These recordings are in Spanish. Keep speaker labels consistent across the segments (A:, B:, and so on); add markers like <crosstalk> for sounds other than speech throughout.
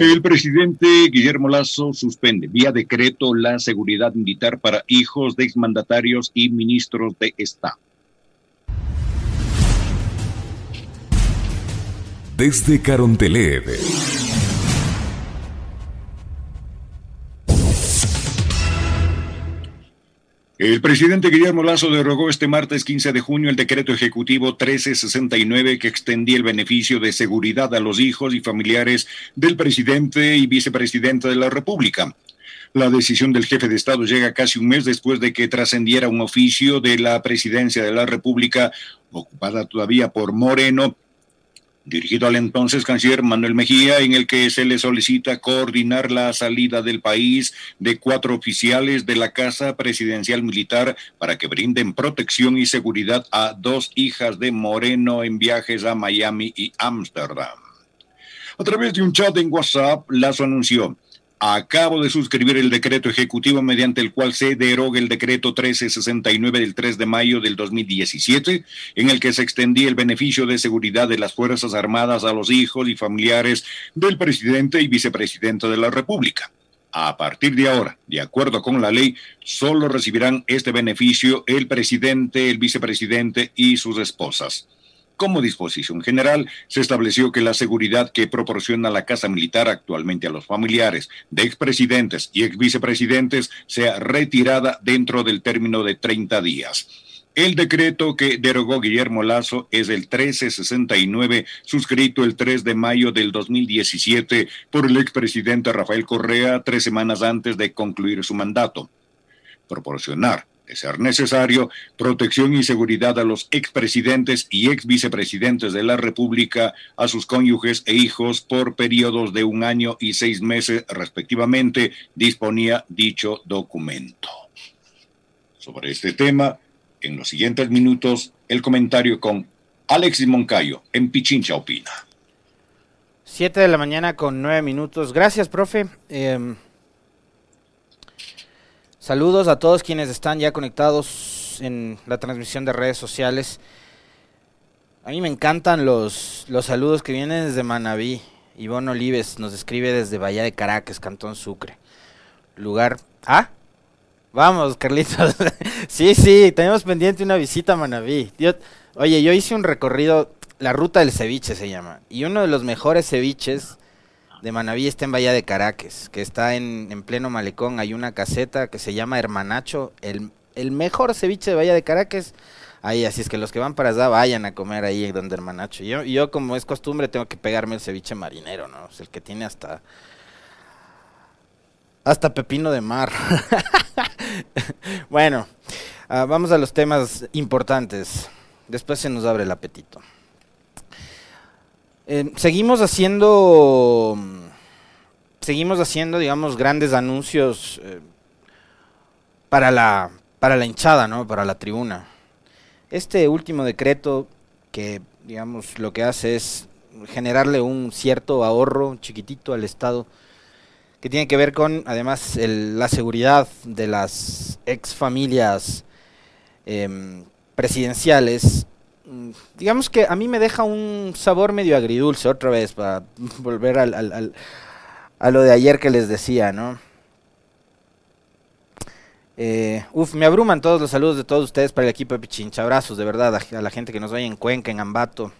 A: El presidente Guillermo Lazo suspende vía decreto la seguridad militar para hijos de exmandatarios y ministros de Estado.
B: Desde Carondelet.
A: El presidente Guillermo Lazo derogó este martes 15 de junio el decreto ejecutivo 1369 que extendía el beneficio de seguridad a los hijos y familiares del presidente y vicepresidente de la República. La decisión del jefe de Estado llega casi un mes después de que trascendiera un oficio de la presidencia de la República, ocupada todavía por Moreno, dirigido al entonces canciller Manuel Mejía, en el que se le solicita coordinar la salida del país de cuatro oficiales de la Casa Presidencial Militar para que brinden protección y seguridad a dos hijas de Moreno en viajes a Miami y Ámsterdam. A través de un chat en WhatsApp, Lazo anunció, Acabo de suscribir el decreto ejecutivo mediante el cual se deroga el decreto 1369 del 3 de mayo del 2017, en el que se extendía el beneficio de seguridad de las Fuerzas Armadas a los hijos y familiares del presidente y vicepresidente de la República. A partir de ahora, de acuerdo con la ley, solo recibirán este beneficio el presidente, el vicepresidente y sus esposas. Como disposición general, se estableció que la seguridad que proporciona la Casa Militar actualmente a los familiares de expresidentes y exvicepresidentes sea retirada dentro del término de 30 días. El decreto que derogó Guillermo Lazo es el 1369, suscrito el 3 de mayo del 2017 por el expresidente Rafael Correa tres semanas antes de concluir su mandato. Proporcionar de ser necesario, protección y seguridad a los expresidentes y exvicepresidentes de la República, a sus cónyuges e hijos por periodos de un año y seis meses respectivamente, disponía dicho documento. Sobre este tema, en los siguientes minutos, el comentario con Alexis Moncayo, en Pichincha Opina.
C: Siete de la mañana con nueve minutos. Gracias, profe. Eh, Saludos a todos quienes están ya conectados en la transmisión de redes sociales. A mí me encantan los, los saludos que vienen desde Manabí. Ivonne Olives nos escribe desde Bahía de Caracas, Cantón Sucre. Lugar. ¿Ah? Vamos, Carlitos. <laughs> sí, sí, tenemos pendiente una visita a Manabí. oye, yo hice un recorrido, la ruta del ceviche se llama. Y uno de los mejores ceviches de Manaví está en Bahía de Caracas, que está en, pleno malecón. Hay una caseta que se llama Hermanacho, el, mejor ceviche de Bahía de Caracas. Ahí, así es que los que van para allá vayan a comer ahí donde Hermanacho. Yo, yo como es costumbre, tengo que pegarme el ceviche marinero, ¿no? Es el que tiene hasta. Hasta pepino de mar. <laughs> bueno, ah, vamos a los temas importantes. Después se nos abre el apetito. Eh, seguimos haciendo, seguimos haciendo, digamos, grandes anuncios eh, para la para la hinchada, ¿no? Para la tribuna. Este último decreto que, digamos, lo que hace es generarle un cierto ahorro chiquitito al Estado que tiene que ver con, además, la seguridad de las ex familias em, presidenciales Mm, digamos que a mí me deja un sabor medio agridulce otra vez para volver al, a lo de ayer que les decía, ¿no? Eh, uf, me abruman todos los saludos de todos ustedes para el equipo de Pichincha. Abrazos de verdad a, la gente que nos ve en Cuenca, en Ambato,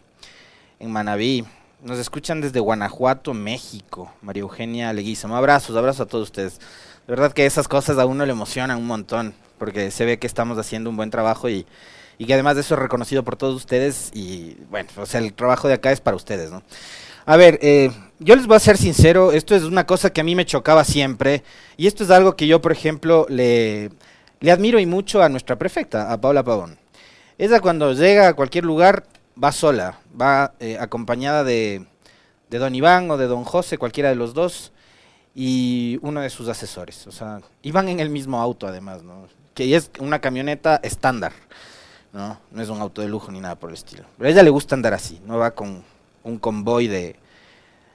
C: en Manabí. Nos escuchan desde Guanajuato, México. María Eugenia Leguizamo. Abrazos, abrazos a todos ustedes. De verdad que esas cosas a uno le emocionan un montón, porque se ve que estamos haciendo un buen trabajo y, y que además de eso es reconocido por todos ustedes y bueno, o sea, el trabajo de acá es para ustedes, ¿no? A ver, eh, yo les voy a ser sincero, esto es una cosa que a mí me chocaba siempre y esto es algo que yo, por ejemplo, le, le admiro y mucho a nuestra prefecta, a Paula Pavón. Ella cuando llega a cualquier lugar va sola, va eh, acompañada de, de don Iván o de don José, cualquiera de los dos, y uno de sus asesores. O sea, iban en el mismo auto además, ¿no? Que es una camioneta estándar. ¿No? No es un auto de lujo ni nada por el estilo. Pero a ella le gusta andar así, no va con un convoy de,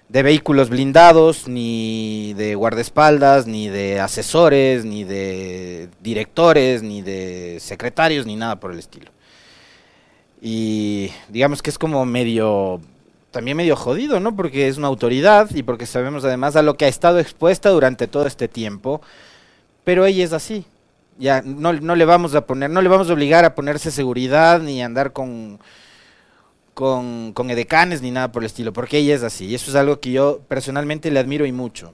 C: de vehículos blindados, ni de guardaespaldas, ni de asesores, ni de directores, ni de secretarios, ni nada por el estilo. Y digamos que es como medio también medio jodido, ¿no? Porque es una autoridad y porque sabemos además a lo que ha estado expuesta durante todo este tiempo. Pero ella es así. Ya no, no le vamos a poner, no le vamos a obligar a ponerse seguridad ni a andar con con, con edecanes ni nada por el estilo, porque ella es así, y eso es algo que yo personalmente le admiro y mucho.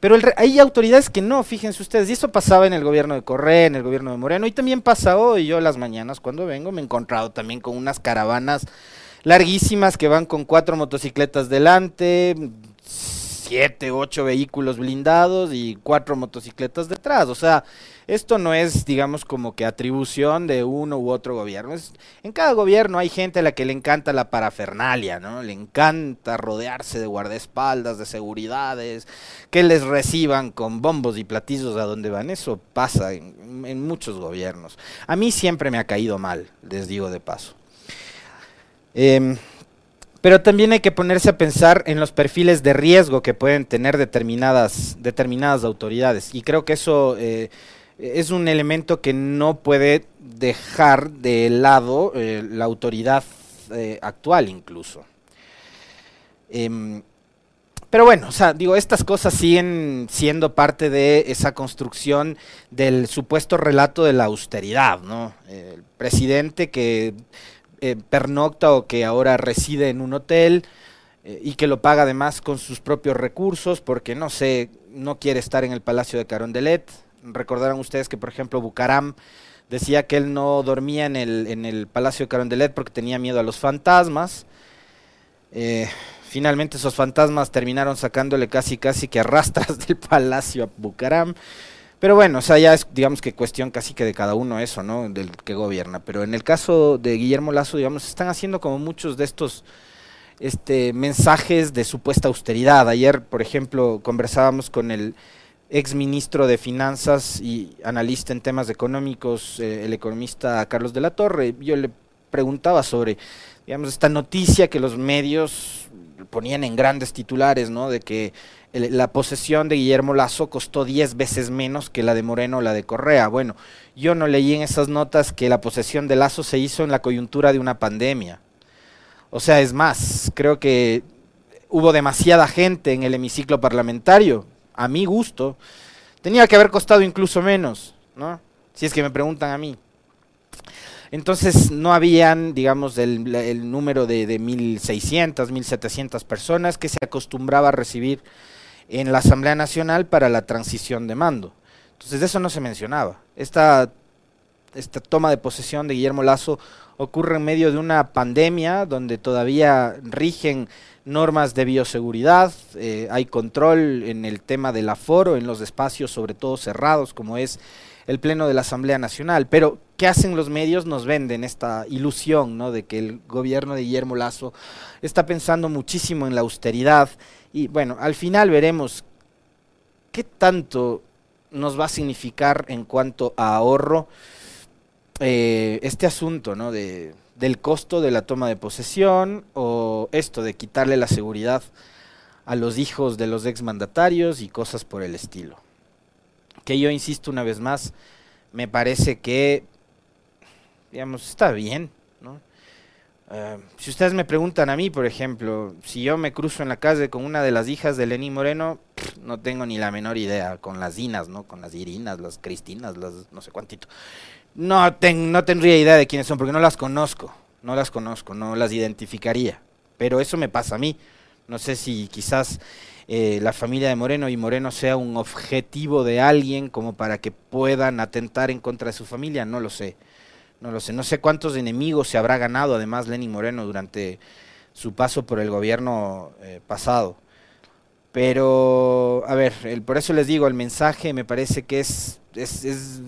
C: Pero hay autoridades que no, fíjense ustedes, y eso pasaba en el gobierno de Correa, en el gobierno de Moreno, y también pasa hoy, yo las mañanas cuando vengo me he encontrado también con unas caravanas larguísimas que van con cuatro motocicletas delante, siete, ocho vehículos blindados y cuatro motocicletas detrás. O sea, esto no es, digamos, como que atribución de uno u otro gobierno. Es, en cada gobierno hay gente a la que le encanta la parafernalia, ¿no? Le encanta rodearse de guardaespaldas, de seguridades, que les reciban con bombos y platillos a donde van. Eso pasa en, muchos gobiernos. A mí siempre me ha caído mal, les digo de paso. Eh, pero también hay que ponerse a pensar en los perfiles de riesgo que pueden tener determinadas, determinadas autoridades. Y creo que eso eh, es un elemento que no puede dejar de lado eh, la autoridad eh, actual incluso. Em, pero bueno, o sea, digo, estas cosas siguen siendo parte de esa construcción del supuesto relato de la austeridad, ¿no? El presidente que eh, pernocta o que ahora reside en un hotel y que lo paga además con sus propios recursos porque no sé, no quiere estar en el Palacio de Carondelet. Recordarán ustedes que por ejemplo Bucaram decía que él no dormía en el, en el Palacio de Carondelet porque tenía miedo a los fantasmas. Eh, finalmente esos fantasmas terminaron sacándole casi casi que arrastras del palacio a Bucaram. Pero bueno, o sea, ya es, digamos que cuestión casi que de cada uno eso, ¿no? Del que gobierna. Pero en el caso de Guillermo Lazo, digamos, están haciendo como muchos de estos este, mensajes de supuesta austeridad. Ayer, por ejemplo, conversábamos con el ex ministro de Finanzas y analista en temas económicos, eh, el economista Carlos de la Torre. Yo le preguntaba sobre, digamos, esta noticia que los medios ponían en grandes titulares, ¿no? De que la posesión de Guillermo Lazo costó 10 veces menos que la de Moreno o la de Correa. Bueno, yo no leí en esas notas que la posesión de Lazo se hizo en la coyuntura de una pandemia. O sea, es más, creo que hubo demasiada gente en el hemiciclo parlamentario, a mi gusto. Tenía que haber costado incluso menos, ¿no? Si es que me preguntan a mí. Entonces no habían, digamos, el, número de, de 1.600, 1.700 personas que se acostumbraba a recibir en la Asamblea Nacional para la transición de mando. Entonces de eso no se mencionaba. Esta, esta toma de posesión de Guillermo Lazo ocurre en medio de una pandemia donde todavía rigen normas de bioseguridad, eh, hay control en el tema del aforo, en los espacios sobre todo cerrados como es el Pleno de la Asamblea Nacional. Pero, ¿qué hacen los medios? Nos venden esta ilusión ¿no? de que el gobierno de Guillermo Lazo está pensando muchísimo en la austeridad y bueno, al final veremos qué tanto nos va a significar en cuanto a ahorro eh, este asunto, ¿no? De, del costo de la toma de posesión o esto de quitarle la seguridad a los hijos de los exmandatarios y cosas por el estilo. Que yo insisto una vez más, me parece que, digamos, está bien, ¿no? Eh, si ustedes me preguntan a mí, por ejemplo, si yo me cruzo en la calle con una de las hijas de Lenín Moreno, no tengo ni la menor idea, con las Dinas, ¿no? Con las Irinas, las Cristinas, las no sé cuántito. No, no tendría idea de quiénes son, porque no las conozco, no las conozco, no las identificaría. Pero eso me pasa a mí. No sé si quizás eh, la familia de Moreno y Moreno sea un objetivo de alguien como para que puedan atentar en contra de su familia, no lo sé. No lo sé, no sé cuántos enemigos se habrá ganado además Lenin Moreno durante su paso por el gobierno eh, pasado. Pero, a ver, el, por eso les digo, el mensaje me parece que es, es, es,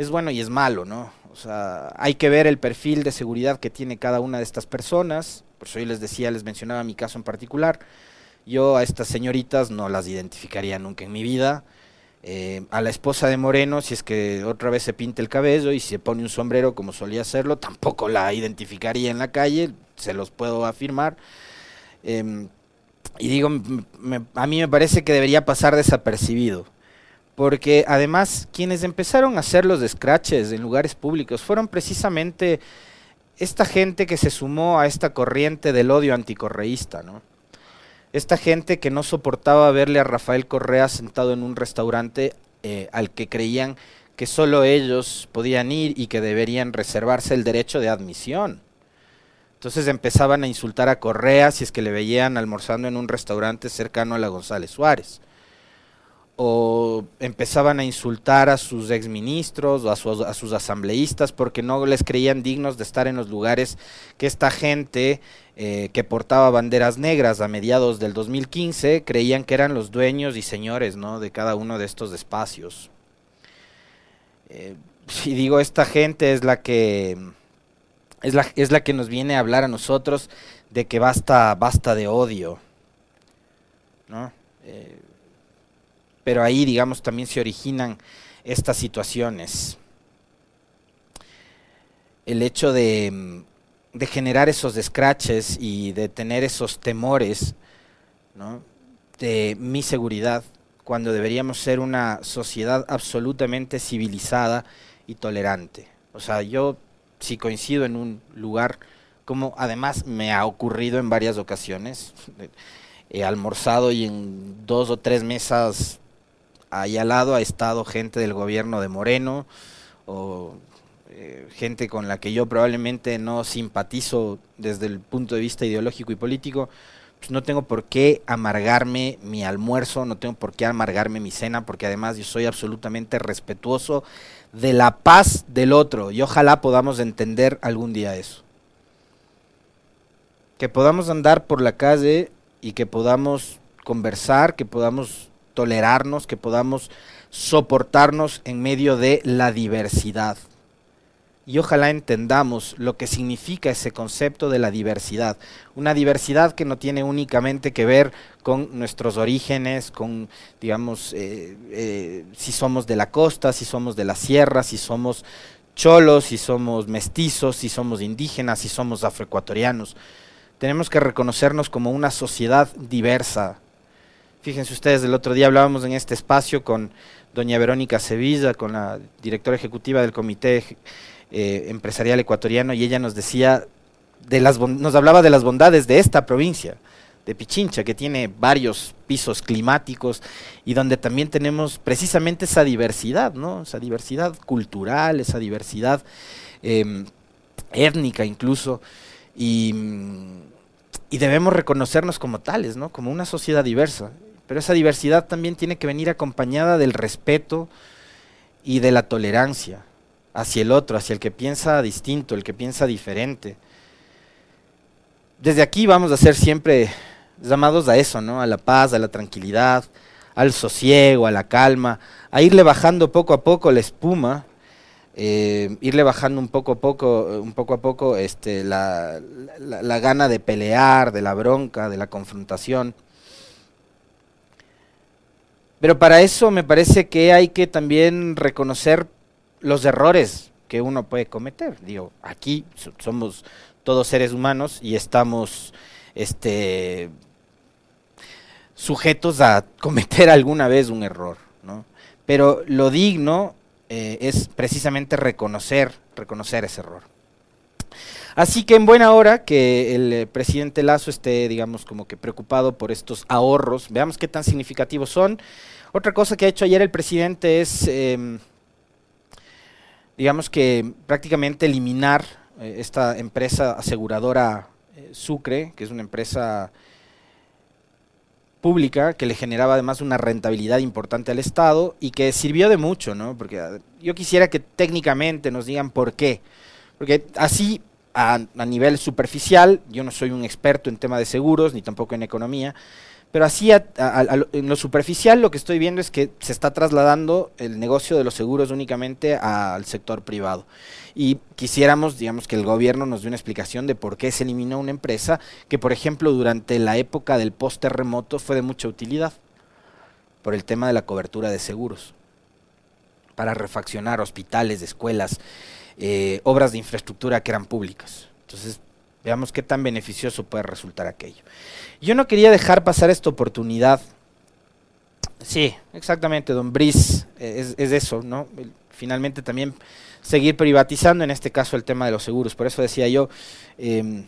C: es bueno y es malo, ¿no? O sea, hay que ver el perfil de seguridad que tiene cada una de estas personas. Por eso yo les decía, les mencionaba mi caso en particular. Yo a estas señoritas no las identificaría nunca en mi vida. Eh, a la esposa de Moreno, si es que otra vez se pinta el cabello y se pone un sombrero como solía hacerlo, tampoco la identificaría en la calle, se los puedo afirmar. Em, y digo, a mí me parece que debería pasar desapercibido, porque además quienes empezaron a hacer los scratches en lugares públicos fueron precisamente esta gente que se sumó a esta corriente del odio anticorreísta, ¿no? Esta gente que no soportaba verle a Rafael Correa sentado en un restaurante eh, al que creían que solo ellos podían ir y que deberían reservarse el derecho de admisión. Entonces empezaban a insultar a Correa si es que le veían almorzando en un restaurante cercano a la González Suárez. O empezaban a insultar a sus exministros o a, sus asambleístas porque no les creían dignos de estar en los lugares que esta gente eh, que portaba banderas negras a mediados del 2015 creían que eran los dueños y señores ¿no? de cada uno de estos espacios. Eh, y digo, esta gente es la que es la, es la que nos viene a hablar a nosotros de que basta, basta de odio. ¿no? Eh, pero ahí, digamos, también se originan estas situaciones. El hecho de, de generar esos descraches y de tener esos temores de mi seguridad, cuando deberíamos ser una sociedad absolutamente civilizada y tolerante. O sea, yo si coincido en un lugar, como además me ha ocurrido en varias ocasiones, <laughs> he almorzado y en dos o tres mesas ahí al lado ha estado gente del gobierno de Moreno o eh, gente con la que yo probablemente no simpatizo desde el punto de vista ideológico y político, pues no tengo por qué amargarme mi almuerzo, no tengo por qué amargarme mi cena, porque además yo soy absolutamente respetuoso de la paz del otro y ojalá podamos entender algún día eso. Que podamos andar por la calle y que podamos conversar, que podamos tolerarnos, que podamos soportarnos en medio de la diversidad y ojalá entendamos lo que significa ese concepto de la diversidad. Una diversidad que no tiene únicamente que ver con nuestros orígenes, con, digamos, eh, eh, si somos de la costa, si somos de la sierra, si somos cholos, si somos mestizos, si somos indígenas, si somos afroecuatorianos. Tenemos que reconocernos como una sociedad diversa. Fíjense ustedes, el otro día hablábamos en este espacio con doña Verónica Sevilla, con la directora ejecutiva del Comité eh, empresarial ecuatoriano y ella nos decía, de las nos hablaba de las bondades de esta provincia, de Pichincha, que tiene varios pisos climáticos y donde también tenemos precisamente esa diversidad, ¿no? Esa diversidad cultural, esa diversidad em, étnica incluso, y, y, debemos reconocernos como tales, ¿no? Como una sociedad diversa. Pero esa diversidad también tiene que venir acompañada del respeto y de la tolerancia hacia el otro, hacia el que piensa distinto, el que piensa diferente. Desde aquí vamos a ser siempre llamados a eso, ¿no? A la paz, a la tranquilidad, al sosiego, a la calma, a irle bajando poco a poco la espuma, eh, irle bajando un poco a poco, un poco a poco, este, la, la gana de pelear, de la bronca, de la confrontación. Pero para eso me parece que hay que también reconocer los errores que uno puede cometer. Digo, aquí somos todos seres humanos y estamos este, sujetos a cometer alguna vez un error, ¿no? Pero lo digno eh, es precisamente reconocer, reconocer ese error. Así que en buena hora que el eh, presidente Lazo esté, digamos, como que preocupado por estos ahorros, veamos qué tan significativos son. Otra cosa que ha hecho ayer el presidente es em, digamos que prácticamente eliminar eh, esta empresa aseguradora eh, Sucre, que es una empresa pública que le generaba además una rentabilidad importante al Estado y que sirvió de mucho, ¿no? Porque ah, yo quisiera que técnicamente nos digan por qué. Porque así, a, a nivel superficial, yo no soy un experto en tema de seguros, ni tampoco en economía, pero así, en lo superficial, lo que estoy viendo es que se está trasladando el negocio de los seguros únicamente al sector privado. Y quisiéramos, digamos, que el gobierno nos dé una explicación de por qué se eliminó una empresa que, por ejemplo, durante la época del post-terremoto fue de mucha utilidad, por el tema de la cobertura de seguros, para refaccionar hospitales, escuelas, eh, obras de infraestructura que eran públicas. Entonces, Veamos qué tan beneficioso puede resultar aquello. Yo no quería dejar pasar esta oportunidad. Sí, exactamente, don Brice, eh, es, eso, ¿no? finalmente también seguir privatizando, en este caso el tema de los seguros. Por eso decía yo, em,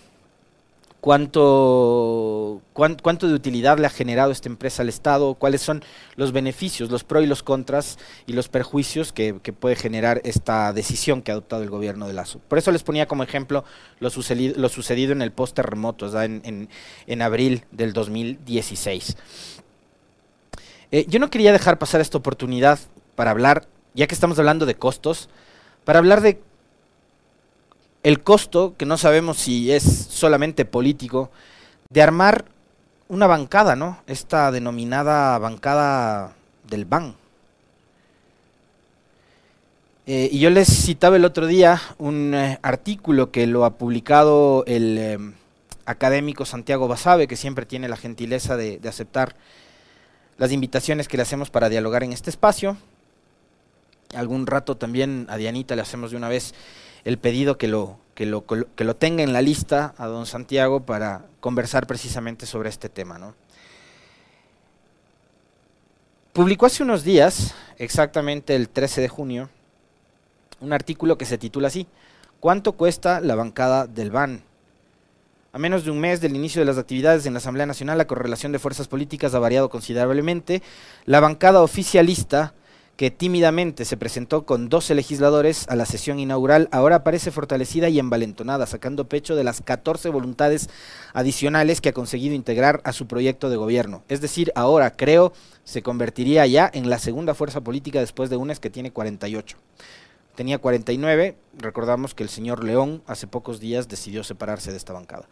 C: cuánto, cuánto de utilidad le ha generado esta empresa al Estado, cuáles son los beneficios, los pros y los contras y los perjuicios que, puede generar esta decisión que ha adoptado el gobierno de Lazo. Por eso les ponía como ejemplo lo sucedido, en el post terremoto, en, en, abril del 2016. Eh, yo no quería dejar pasar esta oportunidad para hablar, ya que estamos hablando de costos, para hablar de el costo, que no sabemos si es solamente político, de armar una bancada, ¿no? Esta denominada bancada del BAN. Eh, y yo les citaba el otro día un eh, artículo que lo ha publicado el eh, académico Santiago Basabe, que siempre tiene la gentileza de, de aceptar las invitaciones que le hacemos para dialogar en este espacio. Algún rato también a Dianita le hacemos de una vez el pedido que lo, que lo, que lo tenga en la lista a don Santiago para conversar precisamente sobre este tema. ¿no? Publicó hace unos días, exactamente el 13 de junio, un artículo que se titula así, ¿Cuánto cuesta la bancada del BAN? A menos de un mes del inicio de las actividades en la Asamblea Nacional, la correlación de fuerzas políticas ha variado considerablemente. La bancada oficialista que tímidamente se presentó con 12 legisladores a la sesión inaugural, ahora parece fortalecida y envalentonada, sacando pecho de las 14 voluntades adicionales que ha conseguido integrar a su proyecto de gobierno. Es decir, ahora creo se convertiría ya en la segunda fuerza política después de UNES que tiene 48. Tenía 49, recordamos que el señor León hace pocos días decidió separarse de esta bancada.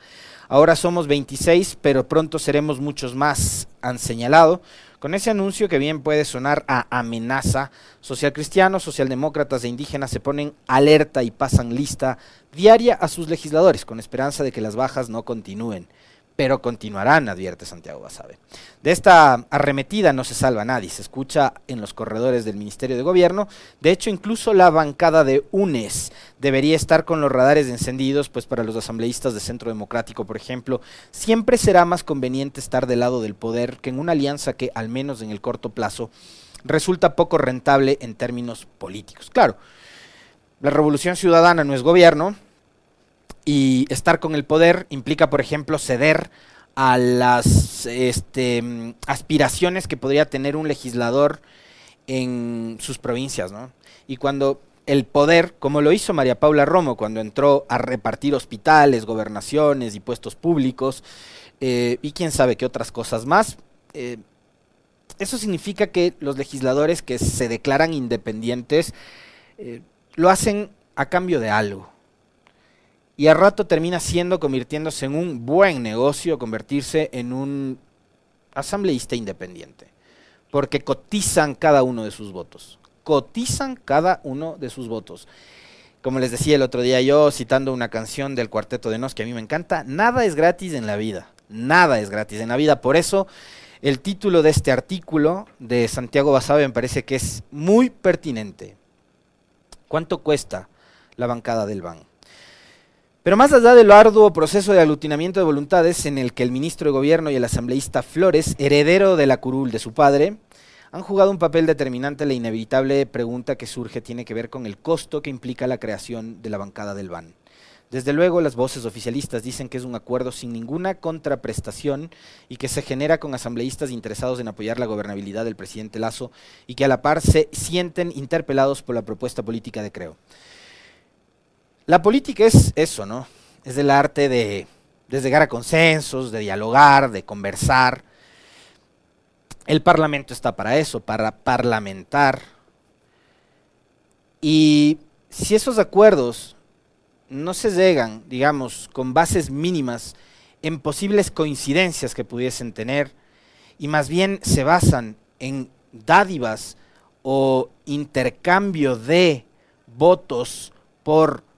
C: Ahora somos 26, pero pronto seremos muchos más, han señalado con ese anuncio que bien puede sonar a amenaza, socialcristianos, socialdemócratas e indígenas se ponen alerta y pasan lista diaria a sus legisladores con esperanza de que las bajas no continúen pero continuarán, advierte Santiago Basabe. De esta arremetida no se salva nadie, se escucha en los corredores del Ministerio de Gobierno. De hecho, incluso la bancada de UNES debería estar con los radares encendidos, pues para los asambleístas de Centro Democrático, por ejemplo, siempre será más conveniente estar del lado del poder que en una alianza que, al menos en el corto plazo, resulta poco rentable en términos políticos. Claro, la revolución ciudadana no es gobierno, y estar con el poder implica, por ejemplo, ceder a las este, aspiraciones que podría tener un legislador en sus provincias, ¿no? Y cuando el poder, como lo hizo María Paula Romo cuando entró a repartir hospitales, gobernaciones y puestos públicos, eh, y quién sabe qué otras cosas más, eh, eso significa que los legisladores que se declaran independientes eh, lo hacen a cambio de algo y al rato termina siendo, convirtiéndose en un buen negocio, convertirse en un asambleísta independiente, porque cotizan cada uno de sus votos, cotizan cada uno de sus votos. Como les decía el otro día yo, citando una canción del Cuarteto de Nos que a mí me encanta, nada es gratis en la vida, nada es gratis en la vida, por eso el título de este artículo de Santiago Basabe me parece que es muy pertinente. ¿Cuánto cuesta la bancada del BAN? Pero más allá del arduo proceso de aglutinamiento de voluntades en el que el ministro de Gobierno y el asambleísta Flores, heredero de la curul de su padre, han jugado un papel determinante, la inevitable pregunta que surge tiene que ver con el costo que implica la creación de la bancada del BAN. Desde luego, las voces oficialistas dicen que es un acuerdo sin ninguna contraprestación y que se genera con asambleístas interesados en apoyar la gobernabilidad del presidente Lazo y que a la par se sienten interpelados por la propuesta política de Creo. La política es eso, ¿no? Es el arte de, llegar a consensos, de dialogar, de conversar. El Parlamento está para eso, para parlamentar. Y si esos acuerdos no se llegan, digamos, con bases mínimas en posibles coincidencias que pudiesen tener, y más bien se basan en dádivas o intercambio de votos por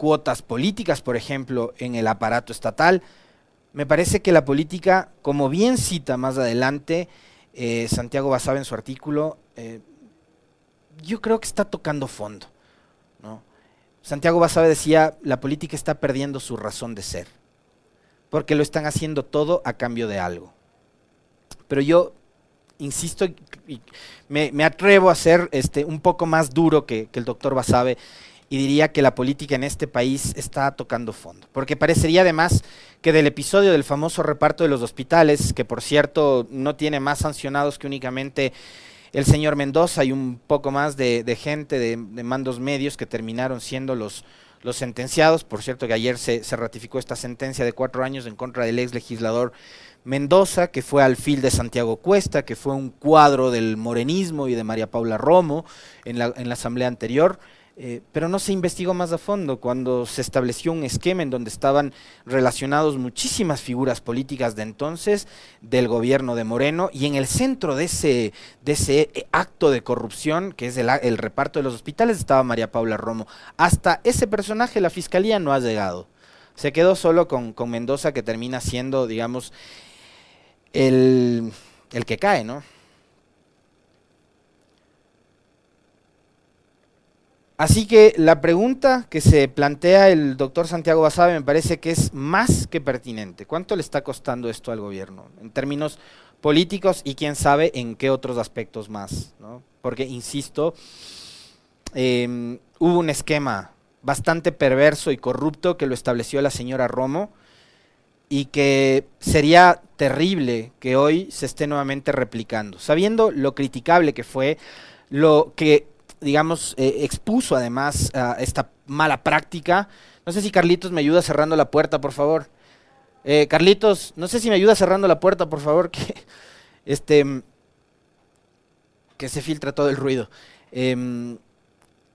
C: cuotas políticas, por ejemplo, en el aparato estatal. Me parece que la política, como bien cita más adelante eh, Santiago Basabe en su artículo, eh, yo creo que está tocando fondo. Santiago Basabe decía, la política está perdiendo su razón de ser, porque lo están haciendo todo a cambio de algo. Pero yo insisto, me, atrevo a ser este, un poco más duro que el doctor Basabe y diría que la política en este país está tocando fondo. Porque parecería además que del episodio del famoso reparto de los hospitales, que por cierto no tiene más sancionados que únicamente el señor Mendoza y un poco más de, gente de, mandos medios que terminaron siendo los, los sentenciados. Por cierto que ayer se, se, ratificó esta sentencia de cuatro años en contra del ex legislador Mendoza, que fue alfil de Santiago Cuesta, que fue un cuadro del morenismo y de María Paula Romo en la, en la asamblea anterior. Eh, pero no se investigó más a fondo cuando se estableció un esquema en donde estaban relacionados muchísimas figuras políticas de entonces del gobierno de Moreno y en el centro de ese, de ese eh, acto de corrupción, que es el, reparto de los hospitales, estaba María Paula Romo. Hasta ese personaje la fiscalía no ha llegado. Se quedó solo con, Mendoza, que termina siendo, digamos, el, el que cae, ¿no? Así que la pregunta que se plantea el doctor Santiago Basabe me parece que es más que pertinente. ¿Cuánto le está costando esto al gobierno en términos políticos y quién sabe en qué otros aspectos más? Porque, insisto, em, hubo un esquema bastante perverso y corrupto que lo estableció la señora Romo y que sería terrible que hoy se esté nuevamente replicando, sabiendo lo criticable que fue, lo que digamos, eh, expuso además esta mala práctica. No sé si Carlitos me ayuda cerrando la puerta, por favor. Eh, Carlitos, no sé si me ayuda cerrando la puerta, por favor, que, este, que se filtra todo el ruido. Em,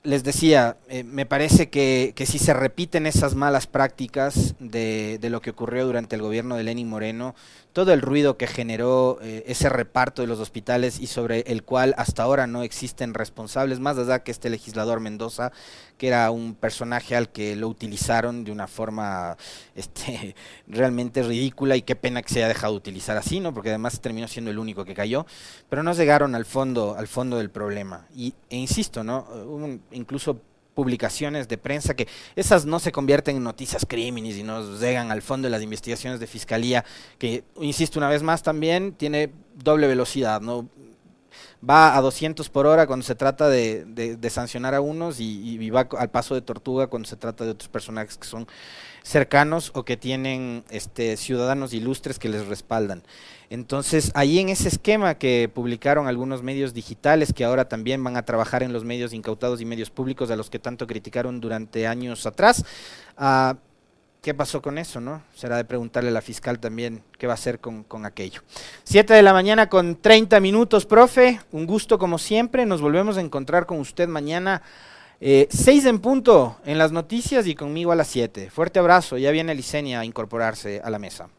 C: les decía, eh, me parece que, si se repiten esas malas prácticas de, de, lo que ocurrió durante el gobierno de Lenin Moreno, todo el ruido que generó eh, ese reparto de los hospitales y sobre el cual hasta ahora no existen responsables, más allá que este legislador Mendoza, que era un personaje al que lo utilizaron de una forma este, <laughs> realmente ridícula y qué pena que se haya dejado utilizar así, ¿no? porque además terminó siendo el único que cayó, pero no llegaron al fondo, al fondo del problema. Y, e insisto, ¿no? Incluso publicaciones de prensa que esas no se convierten en noticias crímenes y no llegan al fondo de las investigaciones de fiscalía, que, insisto una vez más, también tiene doble velocidad, ¿no? Va a 200 por hora cuando se trata de, sancionar a unos y, va al paso de tortuga cuando se trata de otros personajes que son cercanos o que tienen este, ciudadanos ilustres que les respaldan. Entonces, ahí en ese esquema que publicaron algunos medios digitales que ahora también van a trabajar en los medios incautados y medios públicos a los que tanto criticaron durante años atrás, ah, ¿qué pasó con eso? no? Será de preguntarle a la fiscal también qué va a hacer con, con aquello. Siete de la mañana con 30 minutos, profe. Un gusto como siempre. Nos volvemos a encontrar con usted mañana. Eh, seis en punto en las noticias y conmigo a las siete. Fuerte abrazo. Ya viene Licenia a incorporarse a la mesa.